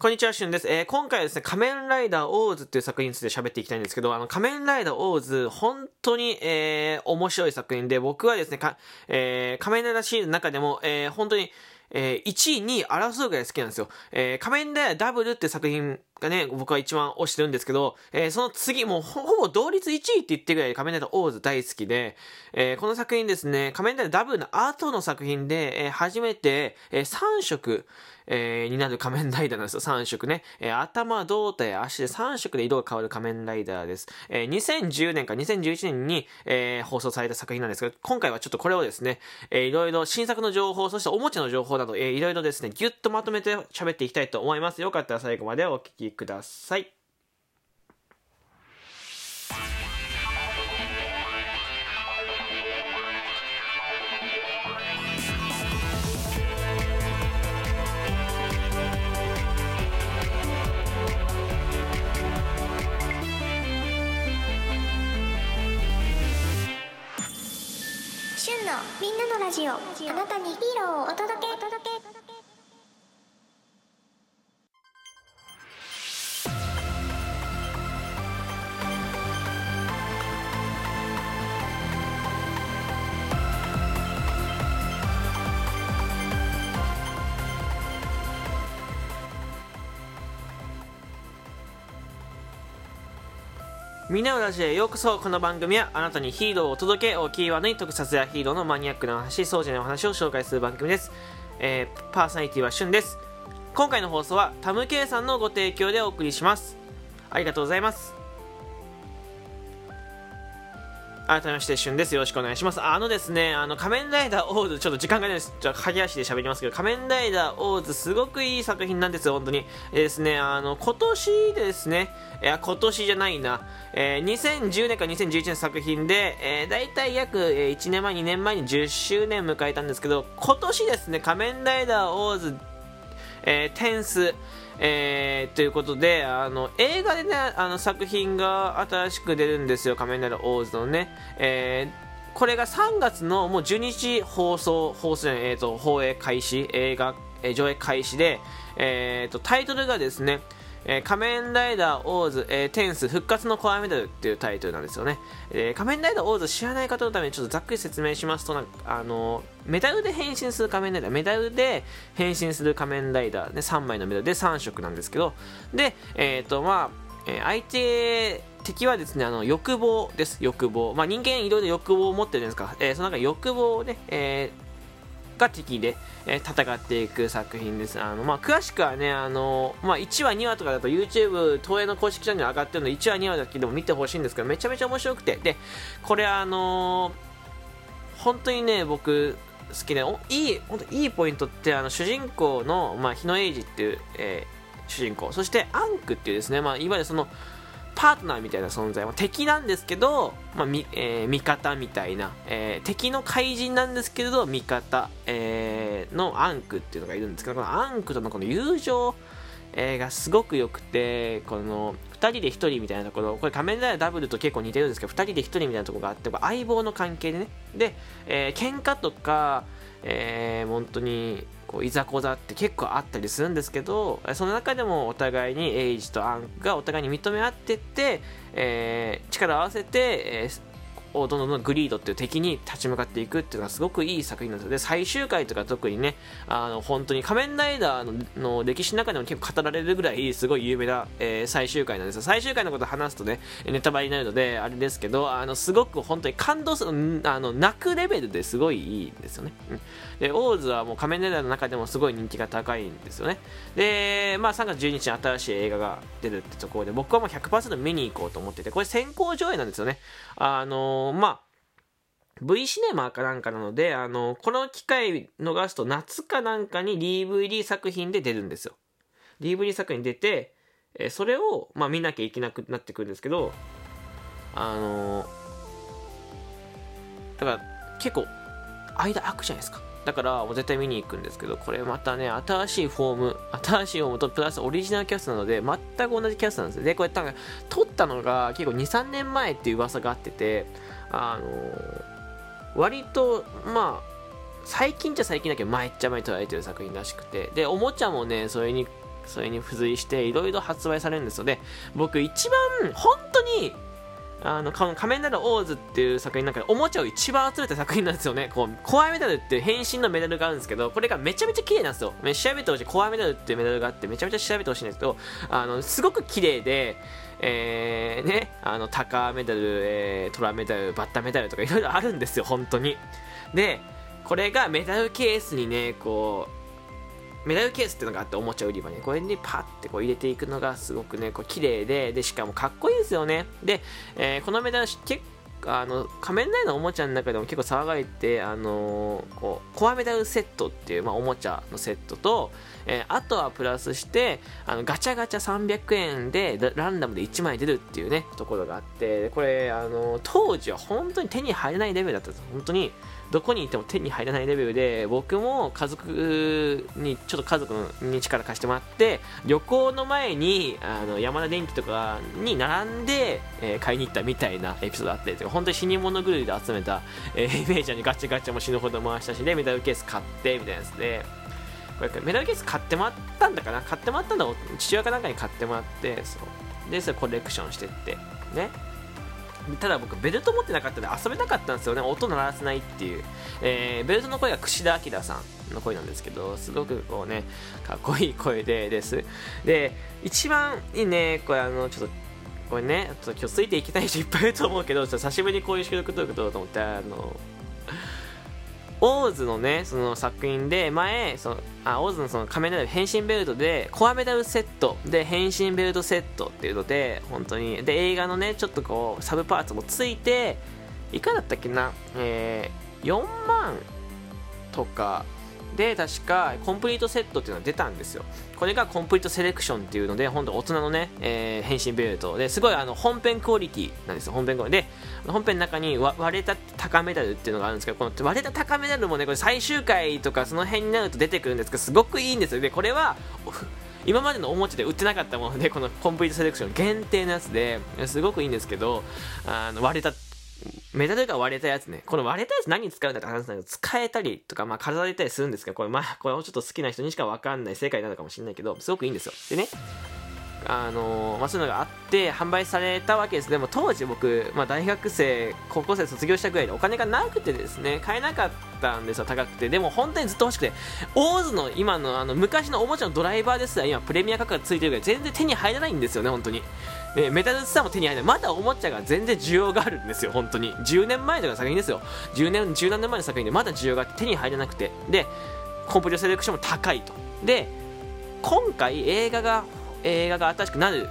こんにちは、しゅんです。えー、今回はですね、仮面ライダーオーズっていう作品について喋っていきたいんですけど、あの、仮面ライダーオーズ、本当に、えー、面白い作品で、僕はですね、か、えー、仮面ライダーシリーズの中でも、えー、本当に、えー、1位、2位争うぐらい好きなんですよ。えー、仮面ライダーダブルって作品がね、僕は一番推してるんですけど、えー、その次、もうほぼ同率1位って言ってぐらい仮面ライダーオーズ大好きで、えー、この作品ですね、仮面ライダーダブルの後の作品で、えー、初めて、えー、3色、えー、になる仮面ライダーなんですよ。3色ね。えー、頭、胴体、足で3色で色が変わる仮面ライダーです。えー、2010年か2011年に、えー、放送された作品なんですけど、今回はちょっとこれをですね、えー、いろいろ新作の情報、そしておもちゃの情報など、えー、いろいろですね、ぎゅっとまとめて喋っていきたいと思います。よかったら最後までお聞きください。のみんなのラジオ。あなたにヒーローをお届け。みんなのラジオへようこそ。この番組はあなたにヒーローをお届けをキーワードに特撮やヒーローのマニアックな話そうじゃないお話を紹介する番組です、えー、パーソナリティはしゅんです。今回の放送はタムケイさんのご提供でお送りします。ありがとうございます。改めまして、旬です。よろしくお願いします。あのですね、あの、仮面ライダーオーズ、ちょっと時間がないです。じゃあ、駆け足で喋りますけど、仮面ライダーオーズ、すごくいい作品なんですよ、本当に。えー、ですね、あの、今年ですね、いや、今年じゃないな、えー、2010年か2011年の作品で、えー、大体約、え、1年前、2年前に10周年迎えたんですけど、今年ですね、仮面ライダーオーズ、えー、テンス、えー、ということで、あの、映画でね、あの作品が新しく出るんですよ、仮面ライダーオーズのね。えー、これが3月のもう12日放送、放送えっ、ー、と、放映開始、映画、えー、上映開始で、えー、と、タイトルがですね、えー、仮面ライダーオーズ、えー、テンス復活のコアメダルっていうタイトルなんですよね、えー、仮面ライダーオーズ知らない方のためにちょっとざっくり説明しますとなんかあのメダルで変身する仮面ライダーメダルで変身する仮面ライダー、ね、3枚のメダルで3色なんですけどでえっ、とまあえ相手敵はですね、あの、欲望です。欲望。まあ、人間いろいろ欲望を持ってるんですか。えー、その中欲望をね、えー、が敵で、えー、戦っていく作品です。あの、まあ、詳しくはね、あの、まあ、1話、2話とかだと YouTube、東映の公式チャンネル上がってるので、1話、2話だけでも見てほしいんですけど、めちゃめちゃ面白くて、で、これあの本当にね、僕、好きで、いい、本当いいポイントって、あの、主人公の、まあ、日野英二っていう、えー、主人公、そしてアンクっていうですね、まあ、いわゆるその、パートナーみたいな存在、まあ、敵なんですけど、まあみえー、味方みたいな、えー、敵の怪人なんですけれど味方、えー、のアンクっていうのがいるんですけどこのアンクとのこの友情、えー、がすごく良くてこの2人で1人みたいなところこれ仮面ライダーダブルと結構似てるんですけど2人で1人みたいなところがあって相棒の関係でね。で、えー、喧嘩とか、えー、本当にこういざこざって結構あったりするんですけどその中でもお互いにエイジとアンクがお互いに認め合ってって、えー、力を合わせて、えー、をどんどんグリードっていう敵に立ち向かっていくっていうのはすごくいい作品なんですよ。で最終回とか特にねあの本当に仮面ライダーの歴史の中でも結構語られるぐらいすごい有名な、えー、最終回なんですよ。最終回のこと話すとねネタバレになるのであれですけどあのすごく本当に感動するあの泣くレベルですごいいいんですよね、でオーズはもう仮面ライダーの中でもすごい人気が高いんですよね。でまあ3月12日に新しい映画が出るってところで僕はもう100%見に行こうと思っててこれ先行上映なんですよね。あのまあ、V シネマかなんかなので、あの、この機会逃すと夏かなんかに DVD 作品で出るんですよ。DVD 作品出て、えそれを、まあ、見なきゃいけなくなってくるんですけど、あのだから結構間空くじゃないですか。だからもう絶対見に行くんですけど、これまたね、新しいフォーム、新しいフォームとプラスオリジナルキャストなので、全く同じキャストなんですよ。で、これ多分、撮ったのが結構2、3年前っていう噂があってて、あのー、割と、まあ、最近じゃ最近だけど、前っちゃ前撮られてる作品らしくて、で、おもちゃもね、それにそれに付随していろいろ発売されるんですよで僕一番本当にあの仮面ライダーオーズっていう作品の中でおもちゃを一番集めた作品なんですよね。こうコアメダルっていう変身のメダルがあるんですけどこれがめちゃめちゃ綺麗なんですよ。調べてほしいコアメダルっていうメダルがあってめちゃめちゃ調べてほしいんですけどあのすごく綺麗でえー、ね、あのタカメダル、えー、トラメダル、バッタメダルとかいろいろあるんですよ、本当に。で、これがメダルケースにね、こう、メダルケースっていうのがあっておもちゃ売り場に。これにパッてこう入れていくのがすごくねこう綺麗ででしかもかっこいいですよね。で、えー、このメダル結あの仮面ライダーのおもちゃの中でも結構騒がれて、あのー、こうコアメダルセットっていう、まあ、おもちゃのセットと、えー、あとはプラスしてあのガチャガチャ300円でランダムで1枚出るっていうねところがあってこれ、あのー、当時は本当に手に入らないレベルだったんです本当にどこにいても手に入らないレベルで僕も家族にちょっと家族に力貸してもらって旅行の前にあの山田電機とかに並んで、えー、買いに行ったみたいなエピソードあって本当に死に物狂いで集めた、えー、イメージにガチャガチャも死ぬほど回したしでメダルケース買ってみたいなやつで。メダルケース買ってもらったんだかな？買ってもらったんだ父親かなんかに買ってもらってそう。でそれコレクションしてってね。ただ僕ベルト持ってなかったので遊べなかったんですよね。音鳴らせないっていう、えー、ベルトの声が櫛田明さんの声なんですけどすごくこうねかっこいい声でです。で一番いいねこれあのちょっとこれねちょっと今日ついていけない人いっぱいいると思うけど久しぶりにこういう収録どういうことだと思ってあのオーズのね、その作品で、前、その、あ、オーズのその仮面ライダー変身ベルトで、コアメダルセットで変身ベルトセットっていうので、本当に、で、映画のね、ちょっとこう、サブパーツもついて、いかだったっけな、えー、4万とかで確かコンプリートセットっていうのが出たんですよ。これがコンプリートセレクションっていうので本当大人のね、えー、変身ベルト。ですごいあの本編クオリティなんですよ本編クオリティ。で本編の中に割れた高メダルっていうのがあるんですけどこの割れた高メダルもねこれ最終回とかその辺になると出てくるんですけどすごくいいんですよ。でこれは今までのおもちゃで売ってなかったものでこのコンプリートセレクション限定のやつですごくいいんですけどあの割れたメダルが割れたやつね。この割れたやつ何に使うんだって話なんだけど、使えたりとか、まあ飾れたりするんですけど、これまあ、これをちょっと好きな人にしかわかんない世界なのかもしれないけど、すごくいいんですよ。でね、あのーまあ、そういうのがあって販売されたわけですでも当時僕、まあ、大学生高校生卒業したぐらいでお金がなくてですね買えなかったんですよ高くてでも本当にずっと欲しくてオーズの今のあの昔のおもちゃのドライバーですら今プレミア価格がついてるぐらい全然手に入らないんですよね本当にでメタルスターも手に入らない。まだおもちゃが全然需要があるんですよ本当に。10年前とかの作品ですよ。10年10何年前の作品でまだ需要があって手に入らなくて。でコンプリートセレクションも高いと。で今回映画が映画が新しくなる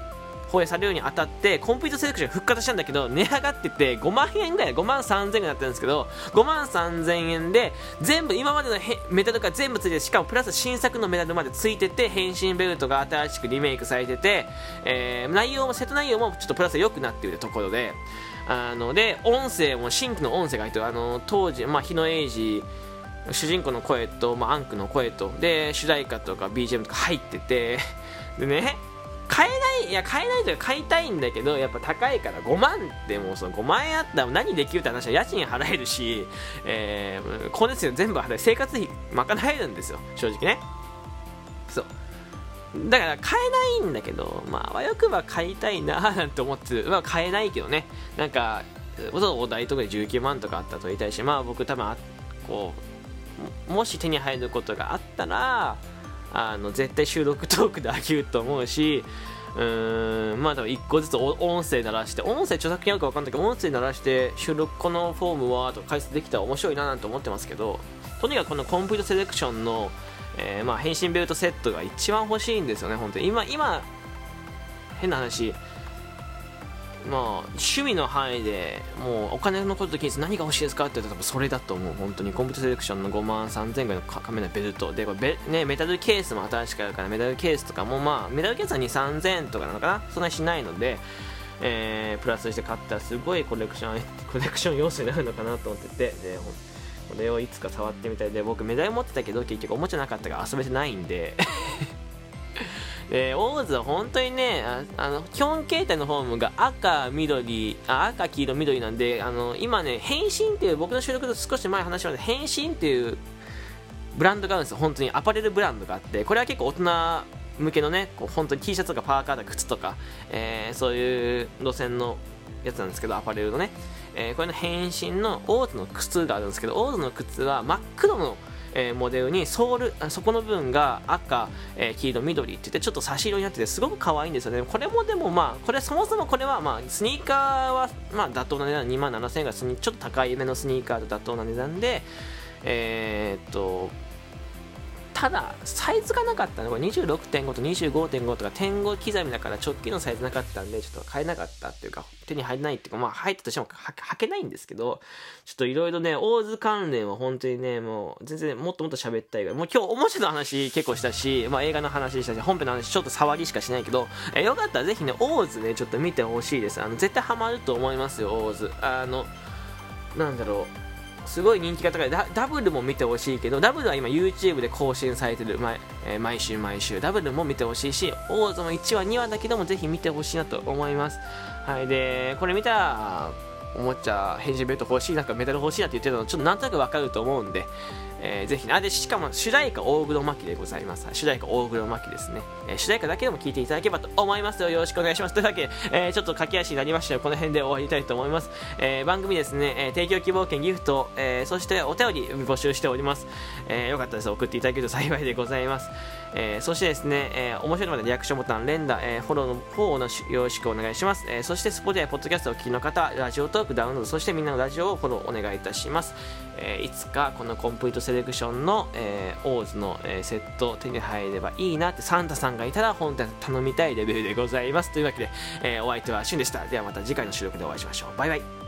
放映されるにあたってコンプリートセレクション復活したんだけど値上がってて5万円ぐらい5万3000円になってるんですけど5万3000円で全部今までのメダルが全部ついてしかもプラス新作のメダルまでついてて変身ベルトが新しくリメイクされてて、えー、内容も瀬戸内容もちょっとプラス良くなっているところであので音声も新規の音声が入ってる。あの当時、まあ、日野英二主人公の声と、まあ、アンクの声とで主題歌とか BGM とか入っててでね買えないいや買えないというか買いたいんだけどやっぱ高いから5万ってもうその5万円あったら何できるって話は家賃払えるし、えー、光熱費全部払え生活費賄えるんですよ正直ね。そう。だから買えないんだけどまああわよくば買いたいななんて思ってる。まあ買えないけどね。なんかお題とかで19万とかあったと言いたいしまあ僕多分こうもし手に入ることがあったらあの絶対収録トークで飽きると思うしうーんまあ多分1個ずつ音声鳴らして音声著作権あるか分かんないけど音声鳴らして収録このフォームはと解説できたら面白いななんて思ってますけどとにかくこのコンプリートセレクションの、えー、まあ変身ベルトセットが一番欲しいんですよね本当に。今今変な話まあ、趣味の範囲でもうお金のことと気にして何が欲しいですかって言ったらそれだと思う。本当にコンピュータセレクションの5万3000円ぐらいのカメラベルトで。これベ、ね、メタルケースも新しくあるからメタルケースとかもまあメタルケースは2 3000とかなのかな。そんなにしないので、えー、プラスして買ったらすごいコレクション コレクション要素になるのかなと思ってて。でこれをいつか触ってみたい。で僕メダル持ってたけど結局おもちゃなかったから遊べてないんで。えー、オーズは本当にねああの基本形態のフォームが赤、緑あ赤、黄色、緑なんであの今ね変身っていう僕の収録と少し前話したので変身っていうブランドがあるんですよ。本当にアパレルブランドがあってこれは結構大人向けのねこう本当に T シャツとかパーカーとか靴とか、えー、そういう路線のやつなんですけどアパレルのね、えー、これの変身のオーズの靴があるんですけどオーズの靴は真っ黒のえー、モデルにソールそこの部分が赤、えー、黄色緑って言ってちょっと差し色になっててすごく可愛いんですよね。これもでもまあこれそもそもこれはまあスニーカーはまあ妥当な値段2万7000円がちょっと高い目のスニーカーと妥当な値段でえー、っとただサイズがなかったの。これ26.5と25.5とか点5刻みだから直近のサイズなかったんでちょっと買えなかったっていうか手に入らないっていうかまあ入ったとしても履けないんですけどちょっといろいろねオーズ関連は本当にねもう全然もっともっと喋ったいからもう今日面白い話結構したし、まあ、映画の話したし本編の話ちょっと触りしかしないけど、えよかったらぜひねオーズねちょっと見てほしいです。あの絶対ハマると思いますよオーズ。あのなんだろう。すごい人気が高い。ダダブルも見てほしいけどダブルは今 YouTube で更新されてる。毎,、えー、毎週毎週。ダブルも見てほしいし王座も1話2話だけどもぜひ見てほしいなと思います。はい。でこれ見たらおもちゃ変身ベルト欲しいなんかメダル欲しいなって言ってるのちょっとなんとなくわかると思うんで。えー、ぜひ、あ、で、しかも主題歌大黒摩季でございます。主題歌大黒摩季ですね。えー、主題歌だけでも聴いていただければと思いますよ。よろしくお願いします。というわけで、えー、ちょっと駆け足になりましたよ。この辺で終わりたいと思います。えー、番組ですね、えー、提供希望券、ギフト、えー、そしてお便り募集しております。えー、よかったです。送っていただけると幸いでございます。えー、そしてですね、えー、面白いのでリアクションボタン、連打、えー、フォローの方のよろしくお願いします。えー、そして、スポティア、ポッドキャストをお聞きの方、ラジオトーク、ダウンロード、そしてみんなのラジオをフォローお願いいたします。えー、いつかこのコンプリートセレクションの、えー、オーズの、えー、セット手に入ればいいなってサンタさんがいたら本当に頼みたいレベルでございます。というわけで、えー、お相手はシュンでした。ではまた次回の収録でお会いしましょう。バイバイ。